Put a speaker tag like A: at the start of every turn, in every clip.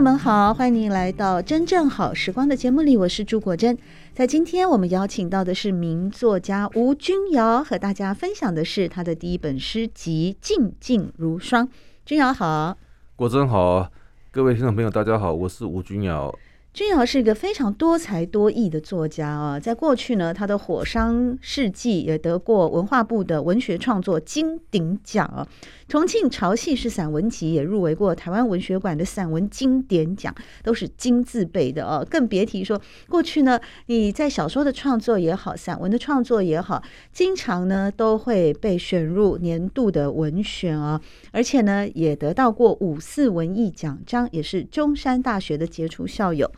A: 们好，欢迎您来到《真正好时光》的节目里，我是朱国珍。在今天，我们邀请到的是名作家吴君瑶，和大家分享的是他的第一本诗集《静静如霜》。君瑶好，
B: 国珍好，各位听众朋友大家好，我是吴君瑶。
A: 君瑶是一个非常多才多艺的作家啊，在过去呢，他的《火伤世纪》也得过文化部的文学创作金鼎奖啊。重庆潮戏式散文集也入围过台湾文学馆的散文经典奖，都是金字辈的啊。更别提说过去呢，你在小说的创作也好，散文的创作也好，经常呢都会被选入年度的文选啊，而且呢也得到过五四文艺奖章，也是中山大学的杰出校友。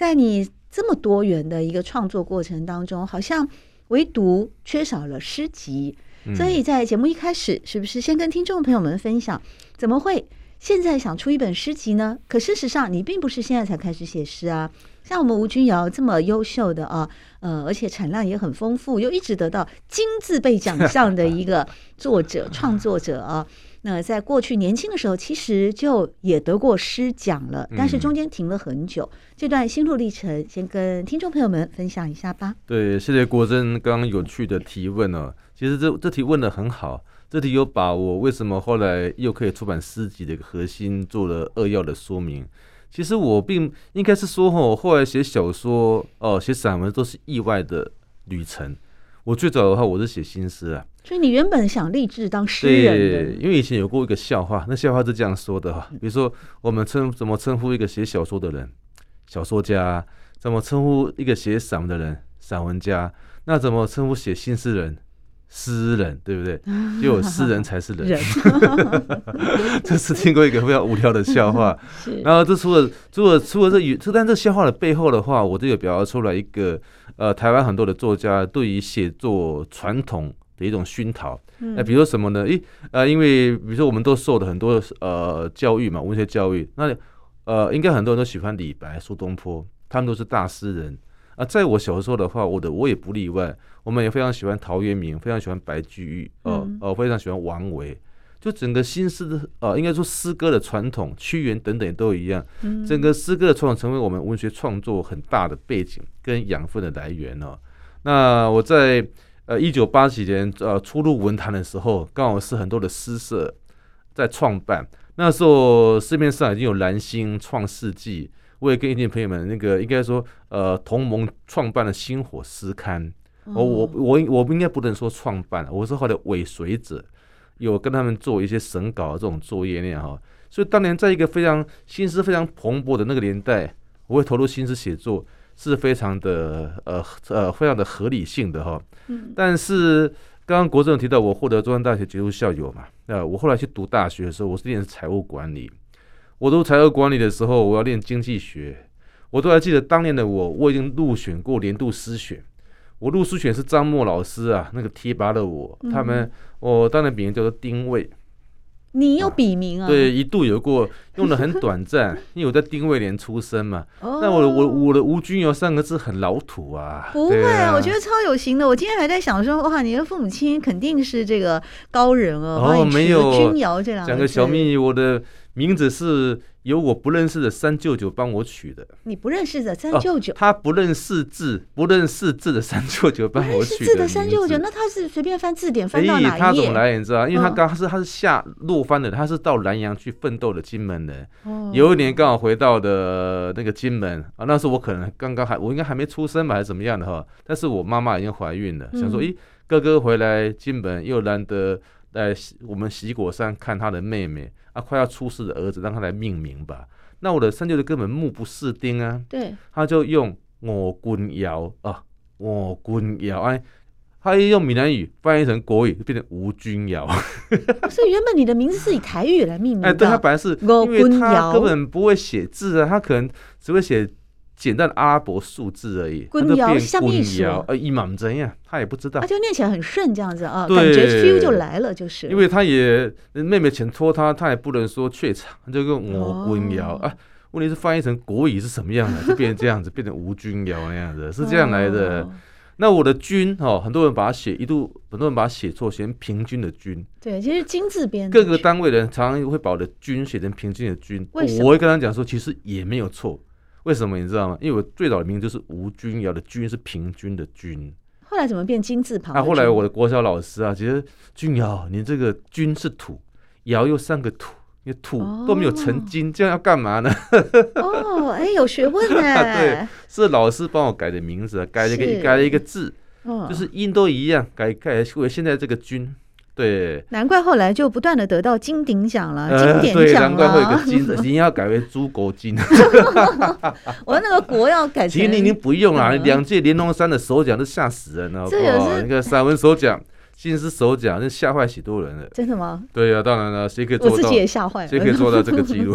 A: 在你这么多元的一个创作过程当中，好像唯独缺少了诗集。所以在节目一开始，是不是先跟听众朋友们分享，怎么会现在想出一本诗集呢？可事实上，你并不是现在才开始写诗啊。像我们吴君瑶这么优秀的啊，呃，而且产量也很丰富，又一直得到金字辈奖项的一个作者、创作者啊。那在过去年轻的时候，其实就也得过诗奖了，但是中间停了很久。嗯、这段心路历程，先跟听众朋友们分享一下吧。
B: 对，谢谢国珍刚刚有趣的提问呢、哦。其实这这题问的很好，这题有把我为什么后来又可以出版诗集的一个核心做了扼要的说明。其实我并应该是说，我后来写小说哦，写散文都是意外的旅程。我最早的话，我是写新诗啊。
A: 所以你原本想立志当诗人？
B: 对，因为以前有过一个笑话，那笑话是这样说的哈，比如说我们称怎么称呼一个写小说的人，小说家；怎么称呼一个写散文的人，散文家；那怎么称呼写新诗人，诗人，对不对？只有诗人才是人。这是听过一个非常无聊的笑话。然后这除了除了除了这语，这但这笑话的背后的话，我这个表达出来一个呃，台湾很多的作家对于写作传统。的一种熏陶，那比如说什么呢？诶，呃，因为比如说我们都受的很多呃教育嘛，文学教育，那呃，应该很多人都喜欢李白、苏东坡，他们都是大诗人啊。在我小时候的话，我的我也不例外，我们也非常喜欢陶渊明，非常喜欢白居易，哦哦，非常喜欢王维，就整个新诗的呃，应该说诗歌的传统，屈原等等都一样，整个诗歌的传统成为我们文学创作很大的背景跟养分的来源哦。那我在。呃，一九八几年，呃，初入文坛的时候，刚好是很多的诗社在创办。那时候市面上已经有蓝星、创世纪，我也跟一群朋友们那个应该说，呃，同盟创办了星火诗刊。我我我我不应该不能说创办，我是后来尾随者，有跟他们做一些审稿的这种作业那样哈。所以当年在一个非常新诗非常蓬勃的那个年代，我会投入新诗写作。是非常的呃呃非常的合理性的哈，但是刚刚国政提到我获得中山大学杰出校友嘛，那我后来去读大学的时候，我是念财务管理，我读财务管理的时候，我要练经济学，我都还记得当年的我，我已经入选过年度诗选，我入诗选是张默老师啊，那个提拔了我，他们我当然笔名叫做丁谓。
A: 你有笔名啊？
B: 对，一度有过，用的很短暂，因为我在丁未年出生嘛。哦。那我我我的吴君瑶三个字很老土啊。
A: 不会啊，我觉得超有型的。我今天还在想说，哇，你的父母亲肯定是这个高人哦。
B: 哦，没有。
A: 君瑶这两个。
B: 讲个小秘密，我的名字是。由我不认识的三舅舅帮我取的。
A: 你不认识的三舅舅？
B: 哦，他不认识字，不认识字的三舅舅帮我取的。字的三舅舅，
A: 那他是随便翻字典翻到哪一页？
B: 他怎么来？你知道？因为他刚是他是下落番的，他是到南洋去奋斗的金门人。哦。有一年刚好回到的那个金门啊，那时候我可能刚刚还我应该还没出生吧，还是怎么样的哈？但是我妈妈已经怀孕了，想说，咦，哥哥回来金门又难得来我们喜果山看他的妹妹。啊，快要出世的儿子，让他来命名吧。那我的三舅舅根本目不识丁啊，
A: 对，
B: 他就用我君尧啊，我君尧哎，他一用闽南语翻译成国语，就变成吴君尧。
A: 所以原本你的名字是以台语来命名的。哎，
B: 对，他本来是，因为他根本不会写字啊，他可能只会写简单的阿拉伯数字而已。君尧，下面说，呃，一满怎样，他也不知道。
A: 他就念起来很顺，这样子啊，感觉 feel 就来了，就是。
B: 因为他也妹妹钱托他，他也不能说怯场，就用我君尧啊。问题是翻译成国语是什么样的，就变成这样子，变成吴君瑶那样子，是这样来的。那我的均哦，很多人把它写一度，很多人把它写错，写成平均的均。
A: 对，其实金字边。
B: 各个单位的人常常会把我的均写成平均的均。我会跟他讲说，其实也没有错。为什么你知道吗？因为我最早的名字就是吴君尧的君是平均的均。
A: 后来怎么变金字旁？
B: 啊，后来我的国小老师啊，其实君尧，你这个君是土，尧又三个土。你土都没有成金，哦、这样要干嘛呢？
A: 哦，哎，有学问呢。
B: 对，是老师帮我改的名字，改了一个改了一个字，哦、就是音都一样，改改为现在这个君。对，
A: 难怪后来就不断的得到金鼎奖了，经典奖了。
B: 对，难怪会有个金，已经要改为朱国金。
A: 我那个国要改成。
B: 其实你已经不用了，两届连龙山的首奖都吓死人了，好不好？你看散文首奖。新诗首奖，那吓坏许多人了。
A: 真的吗？
B: 对呀、啊，当然了，谁可以做到？
A: 我自己也吓坏了。
B: 谁可以做到这个记录？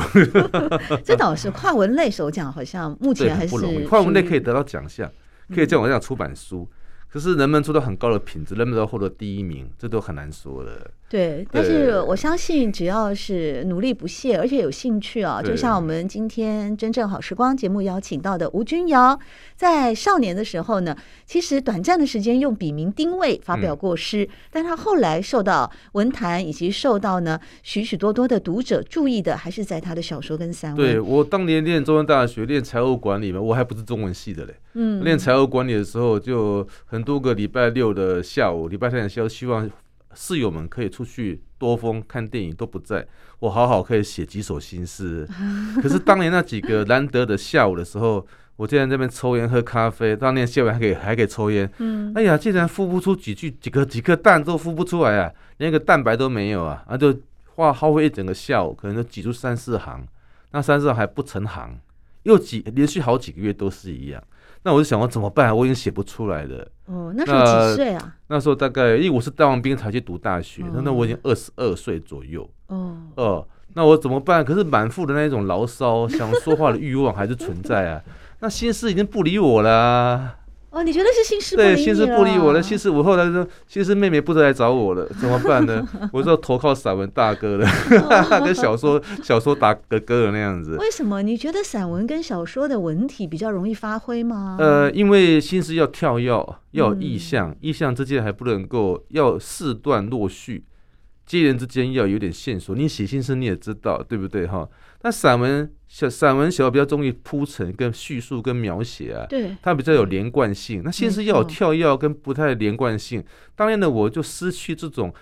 A: 这倒是跨文类首奖，好像目前还是
B: 不容易。跨文类可以得到奖项，可以像我这样出版书。嗯可是能不能做到很高的品质，能不能获得第一名，这都很难说的。
A: 对，但是我相信，只要是努力不懈，而且有兴趣啊，就像我们今天真正好时光节目邀请到的吴君瑶，在少年的时候呢，其实短暂的时间用笔名丁位发表过诗，嗯、但他后来受到文坛以及受到呢许许多多的读者注意的，还是在他的小说跟散文。
B: 对，我当年念中央大学练财务管理嘛，我还不是中文系的嘞。嗯，练财务管理的时候，就很多个礼拜六的下午，礼拜天的下午，希望室友们可以出去多风看电影，都不在，我好好可以写几首新诗。可是当年那几个难得的下午的时候，我竟然在那边抽烟喝咖啡，当年下午还可以还可以抽烟。嗯，哎呀，竟然孵不出几句几个几颗蛋都孵不出来啊，连个蛋白都没有啊，啊就花耗费一整个下午，可能就挤出三四行，那三四行还不成行，又挤连续好几个月都是一样。那我就想，我怎么办？我已经写不出来了。
A: 哦，那时候几岁啊？
B: 那时候大概，因为我是当完兵才去读大学，那、哦、那我已经二十二岁左右。哦，哦、呃，那我怎么办？可是满腹的那一种牢骚，想说话的欲望还是存在啊。那心思已经不理我了、啊。
A: 哦，你觉得是心事不理
B: 对，心思不理我了。其实我后来说，其实妹妹不再来找我了，怎么办呢？我就投靠散文大哥了，跟小说小说打哥哥的那样子。
A: 为什么？你觉得散文跟小说的文体比较容易发挥吗？
B: 呃，因为心思要跳跃，要有意象，嗯、意象之间还不能够要四段落序，接连之间要有点线索。你写信时你也知道，对不对哈？那散文小散文小比较容易铺陈跟叙述跟描写啊，对，它比较有连贯性。那心思要有跳跃跟不太连贯性，当然呢我就失去这种，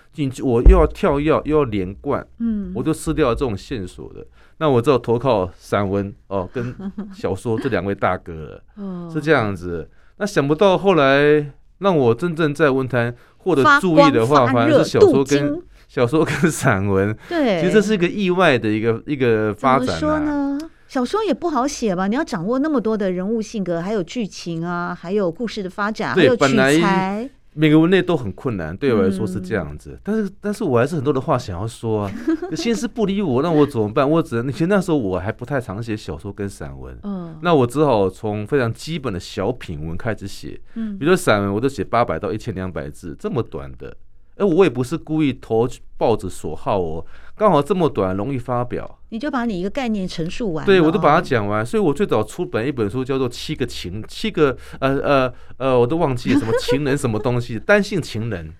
B: 我又要跳跃又要连贯，嗯，我就失掉了这种线索的。那我只有投靠散文哦跟小说这两位大哥了，是这样子。那想不到后来让我真正在文坛获得注意的话，反而是小说跟。小说跟散文，对，其实这是一个意外的一个一个发展啊。
A: 怎么说呢？小说也不好写吧？你要掌握那么多的人物性格，还有剧情啊，还有故事的发展，
B: 对，
A: 还有取材，
B: 每个文类都很困难。对我来说是这样子，嗯、但是但是我还是很多的话想要说啊。心思不理我，那我怎么办？我只能，其实那时候我还不太常写小说跟散文，嗯，那我只好从非常基本的小品文开始写，嗯，比如说散文，我都写八百到一千两百字，这么短的。哎，我也不是故意投报纸所好哦，刚好这么短，容易发表。
A: 你就把你一个概念陈述完。
B: 对，我都把它讲完，所以我最早出本一本书叫做《七个情》，七个呃呃呃，我都忘记什么情人什么东西，单性情人。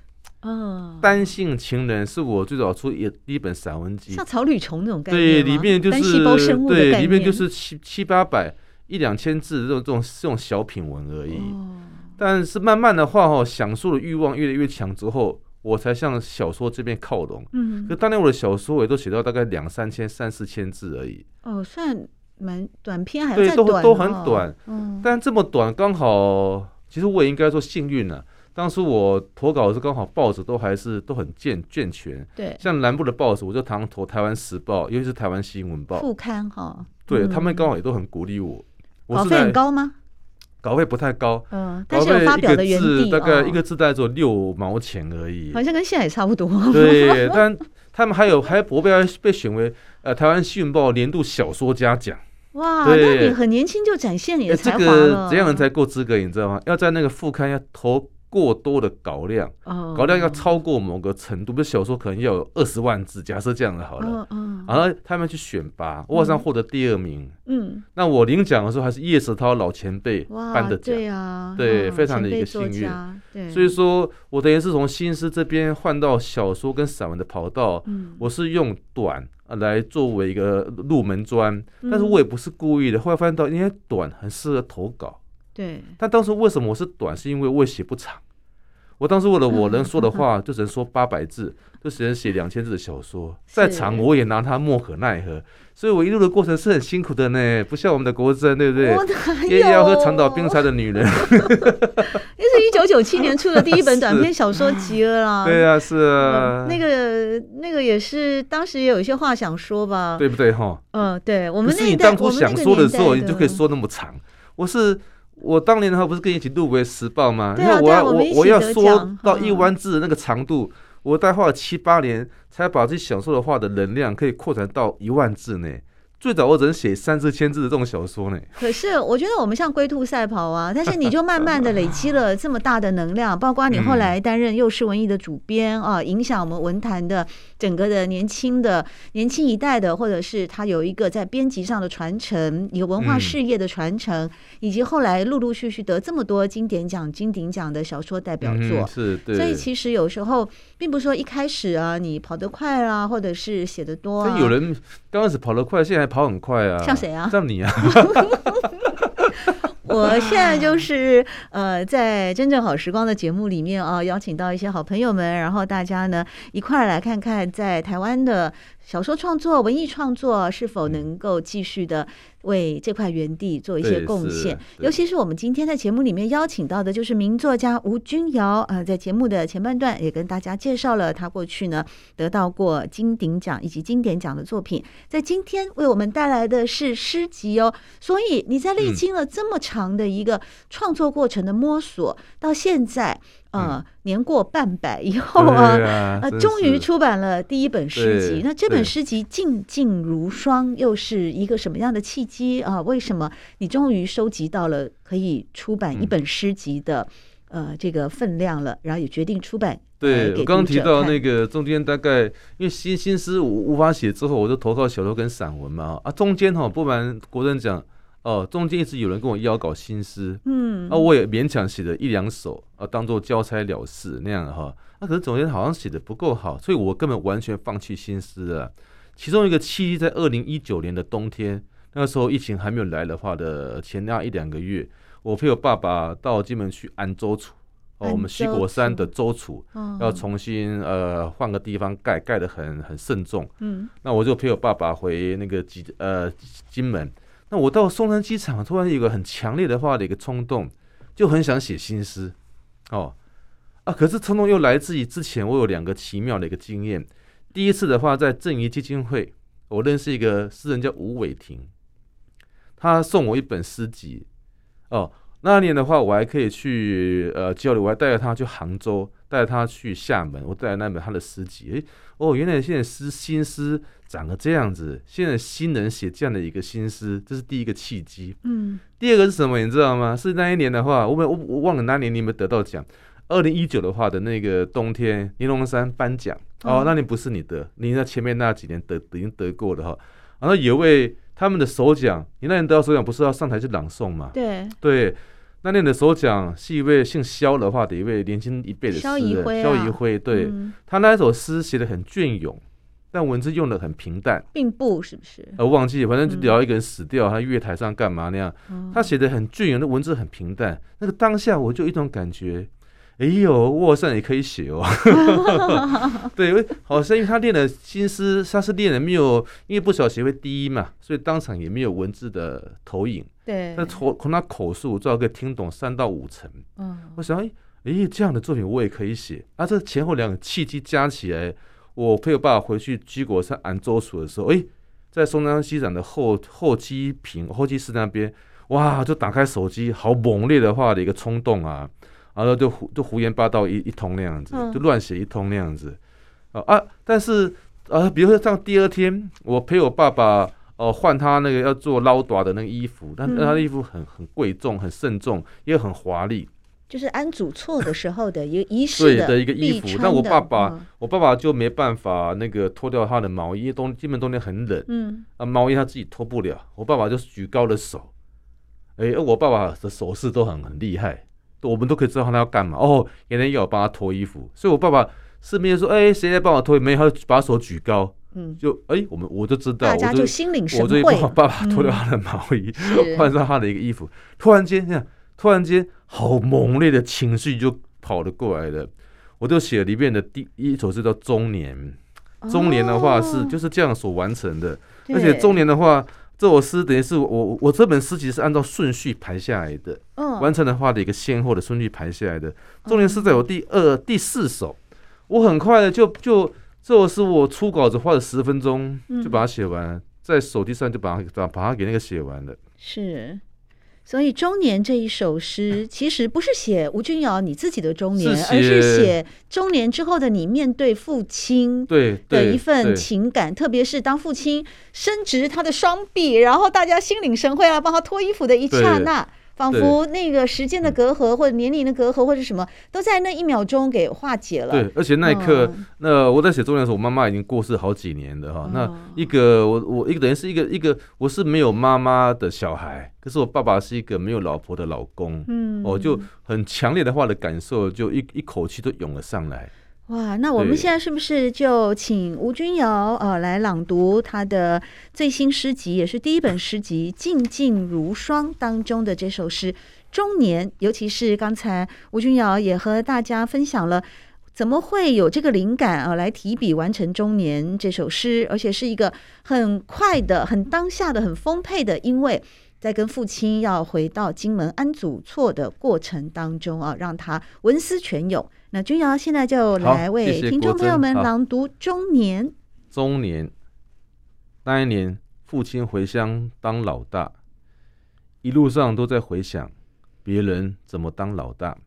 B: 嗯，单性情人是我最早出一一本散文集，
A: 像草履虫那种概念。
B: 对，里面就是对，里面就是七七八百一两千字这种这种这种小品文而已。哦。但是慢慢的话哈，想述的欲望越来越强之后。我才向小说这边靠拢，嗯，可当年我的小说也都写到大概两三千、三四千字而已。
A: 哦，算蛮短篇，还是短？
B: 对，都都很短。嗯，但这么短，刚好，其实我也应该说幸运了。当初我投稿的时候，刚好报纸都还是都很健健全。对，像南部的报纸，我就常常投《台湾时报》，尤其是《台湾新闻报》副
A: 刊哈。
B: 对他们刚好也都很鼓励我。
A: 稿费很高吗？
B: 稿费不太高，
A: 嗯，但是有发表的原地，
B: 大概一个字大概只有六毛钱而已，
A: 好像跟现在也差不多。
B: 对，但他们还有还博被被选为呃台湾新闻报年度小说家奖。
A: 哇，那你很年轻就展现你的才华了。
B: 这个怎样人才够资格？你知道吗？要在那个副刊要投。过多的稿量，稿量要超过某个程度，比如小说可能要有二十万字，假设这样的好了，然后他们去选拔，我好像获得第二名，嗯，那我领奖的时候还是叶石涛老前辈颁的奖，对啊，对，非常的一个幸运，对，所以说我等于是从新诗这边换到小说跟散文的跑道，我是用短来作为一个入门砖，但是我也不是故意的，后来发现到因为短很适合投稿。
A: 对，
B: 但当时为什么我是短？是因为我也写不长。我当时为了我能说的话，就只能说八百字，就只能写两千字的小说。再长我也拿它莫可奈何。所以我一路的过程是很辛苦的呢，不像我们的国珍，对不对？也要喝长岛冰茶的女人。那
A: 是一九九七年出的第一本短篇小说集了啦。
B: 对啊，是啊。
A: 那个那个也是当时也有一些话想说吧？
B: 对不对哈？
A: 嗯，对。我们那
B: 你当初想说的时候，你就可以说那么长。我是。我当年的话不是跟你一起入围时报吗？因为我要我我要说到一万字的那个长度，我大概花了七八年才把自己想说的话的能量可以扩展到一万字内。最早我只能写三四千字的这种小说呢。
A: 可是我觉得我们像龟兔赛跑啊，但是你就慢慢的累积了这么大的能量，包括你后来担任幼师文艺的主编啊，影响我们文坛的整个的年轻的年轻一代的，或者是他有一个在编辑上的传承，一个文化事业的传承，以及后来陆陆续续得这么多经典奖、金鼎奖的小说代表作，
B: 是，对。
A: 所以其实有时候并不是说一开始啊，你跑得快啊，或者是写得多啊。
B: 有人刚开始跑得快，现在还。跑很快啊！
A: 像谁啊？
B: 像你啊！
A: 我现在就是呃，在真正好时光的节目里面啊，邀请到一些好朋友们，然后大家呢一块儿来看看在台湾的。小说创作、文艺创作是否能够继续的为这块园地做一些贡献？尤其是我们今天在节目里面邀请到的，就是名作家吴君尧。呃，在节目的前半段也跟大家介绍了他过去呢得到过金鼎奖以及经典奖的作品，在今天为我们带来的是诗集哦。所以你在历经了这么长的一个创作过程的摸索，到现在。呃，年过半百以后啊，啊呃，终于出版了第一本诗集。那这本诗集《静静如霜》又是一个什么样的契机啊？为什么你终于收集到了可以出版一本诗集的、嗯、呃这个分量了？然后也决定出版。
B: 对，我刚刚提到那个中间大概因为新新诗我无法写之后，我就投靠小说跟散文嘛啊，中间哈不瞒国人讲。哦，中间一直有人跟我邀搞新诗，嗯，啊，我也勉强写了一两首，啊，当做交差了事那样哈。那、啊、可是总觉得好像写的不够好，所以我根本完全放弃新诗了。其中一个契机在二零一九年的冬天，那个时候疫情还没有来的话的前那一两个月，我陪我爸爸到金门去安周楚，哦，我们西果山的周楚要重新呃换个地方盖，盖的很很慎重，嗯，那我就陪我爸爸回那个金呃金门。那我到松山机场，突然有个很强烈的话的一个冲动，就很想写新诗，哦，啊，可是冲动又来自于之前我有两个奇妙的一个经验。第一次的话，在正义基金会，我认识一个诗人叫吴伟霆，他送我一本诗集，哦，那年的话我还可以去呃交流，我还带着他去杭州，带着他去厦门，我带了那本他的诗集，诶，哦，原来现在诗新诗。长得这样子，现在新人写这样的一个新诗，这是第一个契机。嗯，第二个是什么？你知道吗？是那一年的话，我我我忘了那年你有没有得到奖？二零一九的话的那个冬天，尼龙山颁奖哦，那年不是你得，你在前面那几年得已经得过的哈。然后有位他们的首奖，你那年得到首奖不是要上台去朗诵吗？
A: 对
B: 对，那年的首奖是一位姓萧的话的一位年轻一辈的诗人，萧仪辉。对，嗯、他那一首诗写的很隽永。但文字用的很平淡，
A: 并不是不是？
B: 呃，忘记，反正就聊一个人死掉，嗯、他月台上干嘛那样。嗯、他写的很隽永，那文字很平淡。那个当下我就一种感觉，哎呦，我好像也可以写哦。对，好像因为他练的新诗，他是练的没有，因为不小心会第一嘛，所以当场也没有文字的投影。
A: 对。
B: 那从从他口述，至少可以听懂三到五成。嗯。我想，哎，哎，这样的作品我也可以写。啊，这前后两个契机加起来。我陪我爸爸回去居国山安州署的时候，诶，在松江机场的候候机坪候机室那边，哇，就打开手机，好猛烈的话的一个冲动啊，然后就胡就胡言八道一一通那样子，就乱写一通那样子。啊啊！但是啊，比如说像第二天，我陪我爸爸哦换他那个要做捞短的那个衣服，但他的衣服很很贵重、很慎重，也很华丽。
A: 就是安祖错的时候的一个仪式
B: 的一个衣服，但我爸爸，我爸爸就没办法那个脱掉他的毛衣，因为冬基本冬天很冷，嗯，啊毛衣他自己脱不了，我爸爸就举高了手，哎，我爸爸的手势都很很厉害，我们都可以知道他要干嘛。哦，原来要我帮他脱衣服，所以我爸爸是没有说，哎，谁来帮我脱？没有，他就把手举高，嗯，就哎，我们我就知道，
A: 大家就心领神会，
B: 我就帮我爸爸脱掉他的毛衣，换上他的一个衣服，突然间这样。突然间，好猛烈的情绪就跑了过来了。我就写里面的第一首诗叫《中年》，中年的话是就是这样所完成的。而且中年的话，这首诗等于是我我这本诗集是按照顺序排下来的，完成的话的一个先后的顺序排下来的。中年是在我第二第四首，我很快的就就这首诗我初稿子花了十分钟就把它写完，在手机上就把它把把它给那个写完了。
A: 是。所以中年这一首诗，其实不是写吴君瑶你自己的中年，而是写中年之后的你面对父亲对的一份情感，特别是当父亲伸直他的双臂，然后大家心领神会要帮他脱衣服的一刹那。仿佛那个时间的隔阂，或者年龄的隔阂，或者什么，都在那一秒钟给化解了。
B: 对，而且那一刻，那我在写作业的时候，我妈妈已经过世好几年了哈。那一个我我一个等于是一个一个，我是没有妈妈的小孩，可是我爸爸是一个没有老婆的老公。嗯，我就很强烈的话的感受，就一一口气都涌了上来。
A: 哇，那我们现在是不是就请吴君瑶呃来朗读他的最新诗集，也是第一本诗集《静静如霜》当中的这首诗《中年》，尤其是刚才吴君瑶也和大家分享了怎么会有这个灵感啊，来提笔完成《中年》这首诗，而且是一个很快的、很当下的、很丰沛的，因为。在跟父亲要回到金门安祖错的过程当中啊，让他文思泉涌。那君瑶现在就来为听众朋友们朗读《中年》。
B: 中年，那一年，父亲回乡当老大，一路上都在回想别人怎么当老大。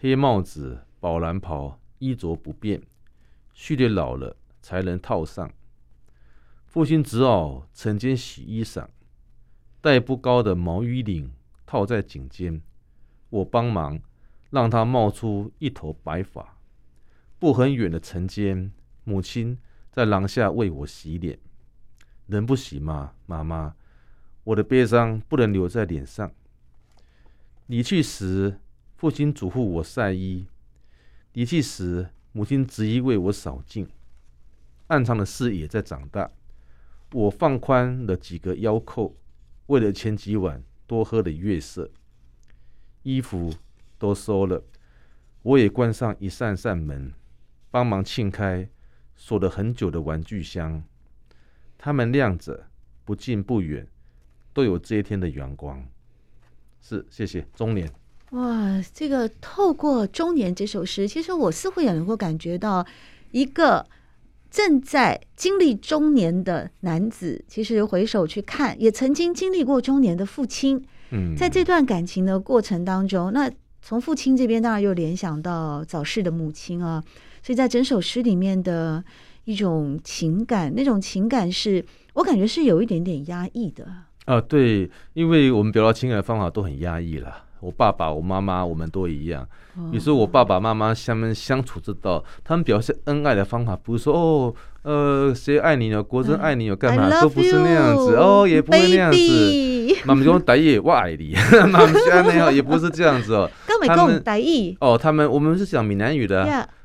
B: 黑帽子、宝蓝袍，衣着不变，序列老了才能套上。父亲只好晨间洗衣裳。戴不高的毛衣领套在颈间，我帮忙让它冒出一头白发。不很远的晨间，母亲在廊下为我洗脸。能不洗吗，妈妈？我的悲伤不能留在脸上。离去时，父亲嘱咐我晒衣；离去时，母亲执意为我扫净。暗藏的事也在长大，我放宽了几个腰扣。为了前几晚多喝的月色，衣服都收了，我也关上一扇扇门，帮忙庆开锁了很久的玩具箱。它们亮着，不近不远，都有这一天的阳光。是，谢谢。中年，
A: 哇，这个透过《中年》这首诗，其实我似乎也能够感觉到一个。正在经历中年的男子，其实回首去看，也曾经经历过中年的父亲。嗯，在这段感情的过程当中，那从父亲这边当然又联想到早逝的母亲啊，所以在整首诗里面的一种情感，那种情感是我感觉是有一点点压抑的。
B: 啊，对，因为我们表达情感的方法都很压抑了。我爸爸、我妈妈，我们都一样。比如说，我爸爸妈妈他们相处之道，他们表示恩爱的方法，不是说哦，呃，谁爱你呢？国珍爱你有干嘛？都不是那样子哦，也不会那样子。妈妈说：“大爷，我爱你。”妈妈说：“那样也不是这样子哦。”他们哦，他们我们是讲闽南语的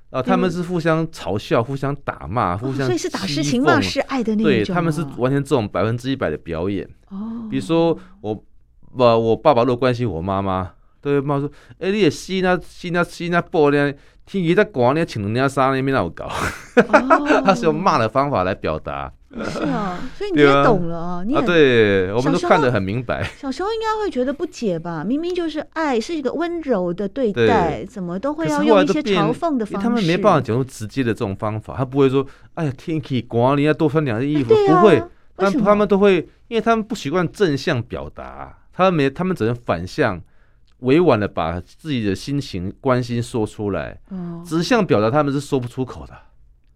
B: 啊，他们是互相嘲笑、互相打骂、互相，
A: 所以是打是情骂是爱的那种。
B: 对，他们是完全这种百分之一百的表演。哦，比如说我。不，我爸爸都关心我妈妈，对妈说：“哎、欸，你也洗那洗那洗那布呢？天气在寒呢，穿两件衫呢，没那么搞。”他是用骂的方法来表达。
A: 是啊，所以你也懂了啊。你
B: 啊，对，我们都看得很明白。
A: 小时候应该会觉得不解吧？明明就是爱，是一个温柔的对待，怎么都会要用一些嘲讽的方式？
B: 他们没办法讲出直接的这种方法，他不会说：“哎呀，天气寒，你要多穿两件衣服。”不会，但他们都会，因为他们不习惯正向表达。他们没，他们只能反向委婉的把自己的心情关心说出来，
A: 哦，
B: 直向表达他们是说不出口的。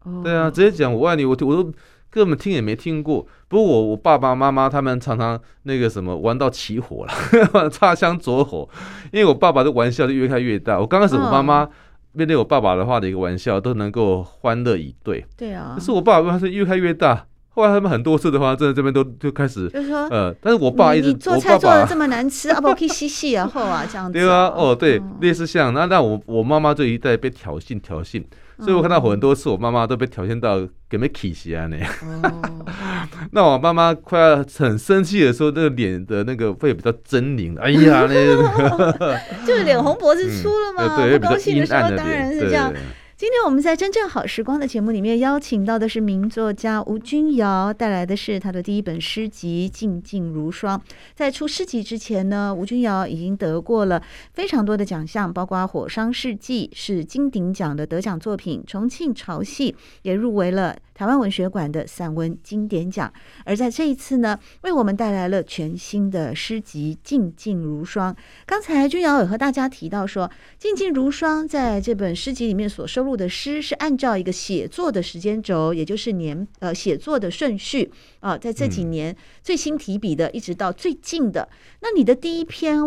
A: 哦，
B: 对啊，直接讲我爱你，我我都根本听也没听过。不过我我爸爸妈妈他们常常那个什么玩到起火了，擦枪走火。因为我爸爸的玩笑就越开越大。我刚开始我妈妈面对我爸爸的话的一个玩笑都能够欢乐以对。
A: 对啊。
B: 可是我爸爸是越开越大。后来他们很多次的话，真的这边都就开始，
A: 就是说，
B: 呃，但是我爸一直，
A: 你做菜做的这么难吃，啊不可以洗洗啊后啊 这样子。
B: 对啊，哦对，类似像那那我我妈妈这一代被挑衅挑衅，所以我看到很多次我妈妈都被挑衅到给没起起来呢。哦。那我妈妈快要很生气的时候，那个脸的那个会比较狰狞。哎呀，那个
A: 就是脸红脖子粗了嘛。
B: 对，
A: 不高兴的时候当然是这样。今天我们在真正好时光的节目里面邀请到的是名作家吴君瑶，带来的是他的第一本诗集《静静如霜》。在出诗集之前呢，吴君瑶已经得过了非常多的奖项，包括《火山世纪》是金鼎奖的得奖作品，《重庆潮戏》也入围了台湾文学馆的散文经典奖。而在这一次呢，为我们带来了全新的诗集《静静如霜》。刚才君瑶也和大家提到说，《静静如霜》在这本诗集里面所收录的诗是按照一个写作的时间轴，也就是年呃写作的顺序啊，在这几年最新提笔的，一直到最近的。那你的第一篇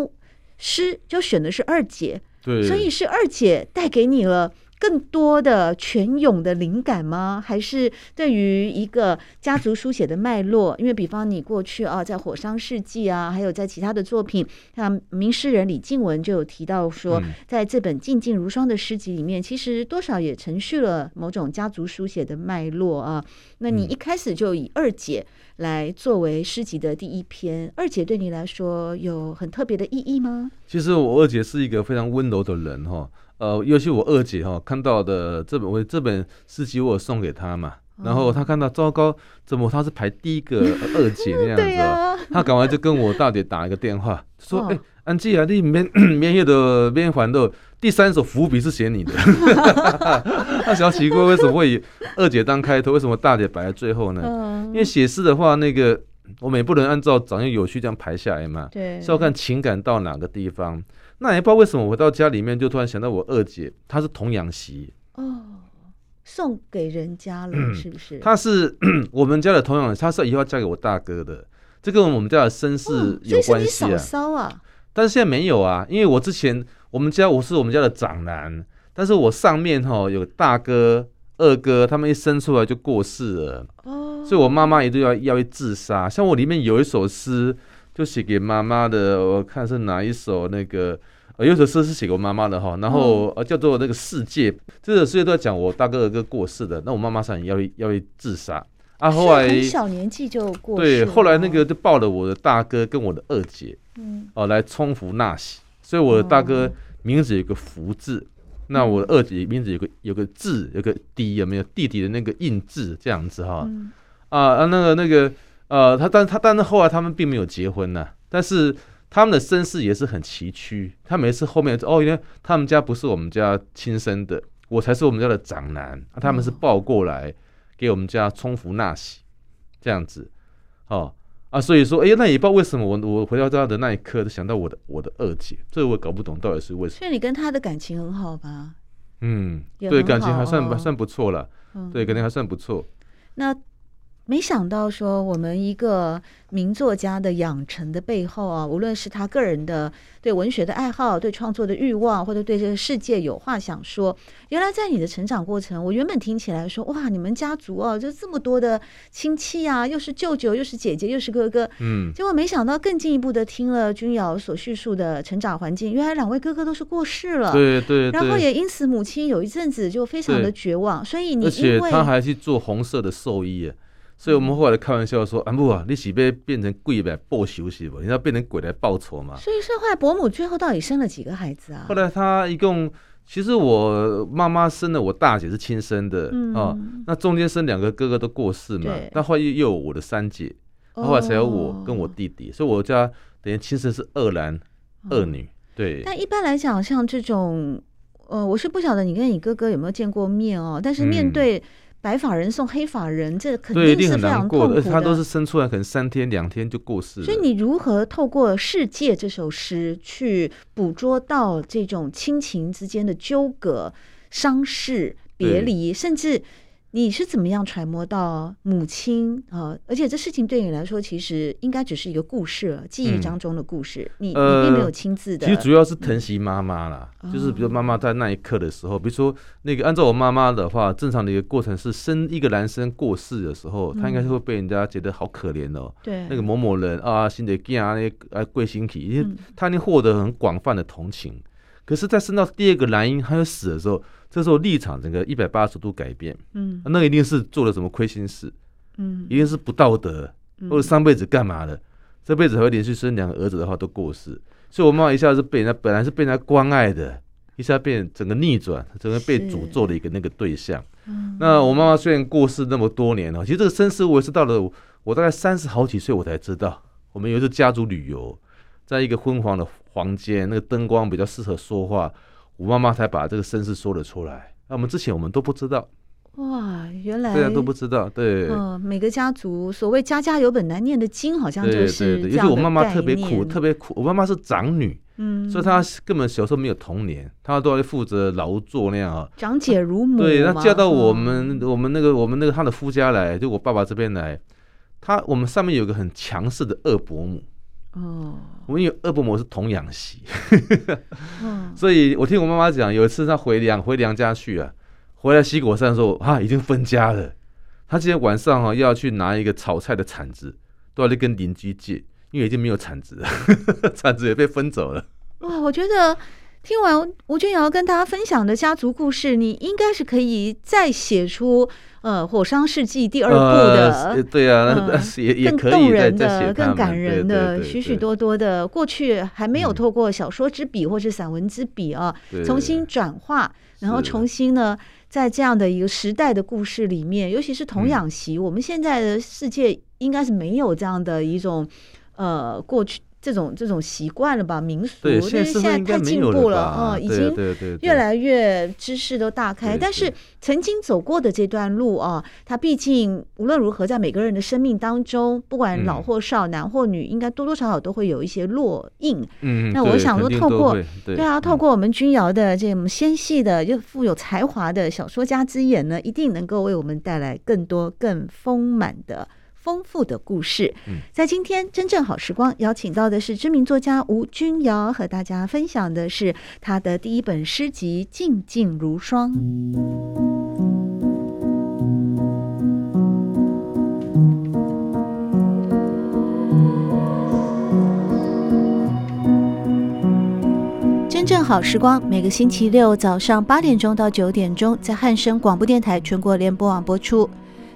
A: 诗就选的是二姐，
B: 对，
A: 所以是二姐带给你了更多的泉涌的灵感吗？还是对于一个家族书写的脉络？因为比方你过去啊，在《火伤世纪》啊，还有在其他的作品，像名诗人李静文就有提到说，在这本《静静如霜》的诗集里面，其实多少也承续了某种家族书写的脉络啊。那你一开始就以二姐来作为诗集的第一篇，二姐对你来说有很特别的意义吗？
B: 其实我二姐是一个非常温柔的人哈。呃，尤其我二姐哈，看到的这本我这本诗集，我有送给她嘛，然后她看到糟糕，怎么她是排第一个 二姐那样子哦，她赶快就跟我大姐打一个电话，说，哎，安吉啊，你免 免叶的免还的第三首伏笔是写你的，那小奇怪，为什么会以二姐当开头？为什么大姐摆在最后呢？因为写诗的话，那个我们也不能按照长幼有序这样排下来嘛，是要看情感到哪个地方。那也不知道为什么，我回到家里面就突然想到我二姐，她是童养媳
A: 哦，送给人家了，是不是？
B: 她是 我们家的童养媳，她是以后要嫁给我大哥的，这跟我们家的身世有关系啊。
A: 嫂啊，
B: 但是现在没有啊，因为我之前我们家我是我们家的长男，但是我上面哈有大哥、二哥，他们一生出来就过世了哦，所以我妈妈一定要要去自杀。像我里面有一首诗。就写给妈妈的，我看是哪一首那个，呃，有首诗是写给我妈妈的哈，然后呃叫做那个世界，这个世界都在讲我大哥二哥过世的，那我妈妈想要要去自杀。啊，后来
A: 很小年纪就过世，
B: 对，后来那个就抱了我的大哥跟我的二姐，嗯，哦来冲福纳喜，所以我的大哥名字有个福字，那我的二姐名字有个有个字有个弟有没有弟弟的那个印字这样子哈，啊啊那个那个。呃，他但他但是后来他们并没有结婚呢，但是他们的身世也是很崎岖。他每次后面哦，因为他们家不是我们家亲生的，我才是我们家的长男，啊、他们是抱过来给我们家冲福纳喜这样子，哦啊，所以说哎，那也不知道为什么我我回到家的那一刻就想到我的我的二姐，这个我搞不懂到底是为什么。
A: 所以你跟他的感情很好吧？
B: 嗯，对，感情还算算不错了，嗯、对，感情还算不错。
A: 那。没想到说，我们一个名作家的养成的背后啊，无论是他个人的对文学的爱好、对创作的欲望，或者对这个世界有话想说，原来在你的成长过程，我原本听起来说，哇，你们家族啊，就这么多的亲戚啊，又是舅舅，又是姐姐，又是哥哥，嗯，结果没想到更进一步的听了君瑶所叙述的成长环境，原来两位哥哥都是过世了，
B: 对对，
A: 然后也因此母亲有一阵子就非常的绝望，所以你
B: 因为他还去做红色的寿衣。所以我们后来开玩笑说：“啊不啊，你喜被变成鬼来报仇是不？你要变成鬼来报仇嘛？”
A: 所以说，后来伯母最后到底生了几个孩子啊？
B: 后来她一共，其实我妈妈生了，我大姐是亲生的啊、嗯哦。那中间生两个哥哥都过世嘛，对但后来又有我的三姐，后来才有我跟我弟弟。哦、所以我家等于亲生是二男二女。对。
A: 但一般来讲，像这种，呃，我是不晓得你跟你哥哥有没有见过面哦。但是面对白发人送黑发人，这肯，定是非常痛苦的。
B: 他都是生出来可能三天两天就过世了。
A: 所以你如何透过《世界》这首诗去捕捉到这种亲情之间的纠葛、伤势、别离，甚至？你是怎么样揣摩到母亲啊？而且这事情对你来说，其实应该只是一个故事了，记忆当中的故事。嗯、你你并没有亲自的。
B: 其实主要是疼惜妈妈啦，嗯、就是比如妈妈在那一刻的时候，比如说那个按照我妈妈的话，正常的一个过程是生一个男生过世的时候，他应该是会被人家觉得好可怜哦。对、嗯，那个某某人啊，新的囝啊，那啊贵心体，因为他已经获得很广泛的同情。可是，在生到第二个男婴还有死的时候。这时候立场整个一百八十度改变，嗯，那一定是做了什么亏心事，嗯，一定是不道德，或者上辈子干嘛的，这辈子还会连续生两个儿子的话都过世，所以我妈妈一下子被人家本来是被人家关爱的，一下变整个逆转，整个被诅咒的一个那个对象。那我妈妈虽然过世那么多年了，其实这个身世我也是到了我大概三十好几岁我才知道。我们有一次家族旅游，在一个昏黄的房间，那个灯光比较适合说话。我妈妈才把这个身世说了出来，那我们之前我们都不知道。
A: 哇，原来
B: 对啊，都不知道。对，
A: 嗯，每个家族所谓家家有本难念的经，好像就是
B: 对对对，尤其我妈妈特别苦，特别苦。我妈妈是长女，嗯，所以她根本小时候没有童年，她都要负责劳作那样啊。
A: 长姐如母，
B: 对，她嫁到我们我们那个我们那个她的夫家来，就我爸爸这边来，她我们上面有个很强势的二伯母。哦，我们有二伯母是童养媳，所以我听我妈妈讲，有一次她回娘回娘家去啊，回来西果山的时候啊，已经分家了。她今天晚上哈、啊、要去拿一个炒菜的铲子，都要去跟邻居借，因为已经没有铲子了，铲子也被分走了。
A: 哇，我觉得听完吴君尧跟大家分享的家族故事，你应该是可以再写出。呃，《火伤世纪》第二部的，
B: 呃、对啊，呃、也也可以
A: 更动人的、更感人的，许许多多的过去还没有透过小说之笔或是散文之笔啊，嗯、重新转化，然后重新呢，在这样的一个时代的故事里面，尤其是童养媳，嗯、我们现在的世界应该是没有这样的一种呃过去。这种这种习惯了吧，民俗，但是现在太进步了啊、嗯，已经越来越知识都大开。但是曾经走过的这段路啊，它毕竟无论如何，在每个人的生命当中，不管老或少，男或女，应该多多少少都会有一些烙印。嗯，那我想说，透过对，对啊，透过我们君瑶的这种纤细的又富有才华的小说家之眼呢，一定能够为我们带来更多更丰满的。丰富的故事，在今天真正好时光邀请到的是知名作家吴君尧，和大家分享的是他的第一本诗集《静静如霜》。真正好时光，每个星期六早上八点钟到九点钟，在汉声广播电台全国联播网播出。